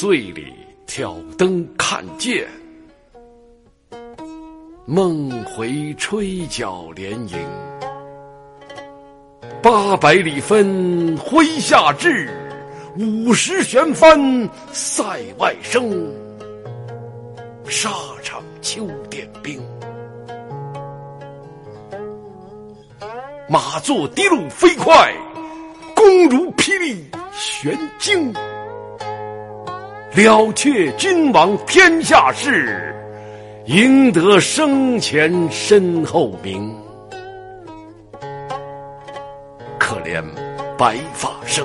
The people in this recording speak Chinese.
醉里挑灯看剑，梦回吹角连营。八百里分麾下炙，五十弦翻塞外声。沙场秋点兵，马作的路飞快，弓如霹雳弦惊。了却君王天下事，赢得生前身后名。可怜白发生。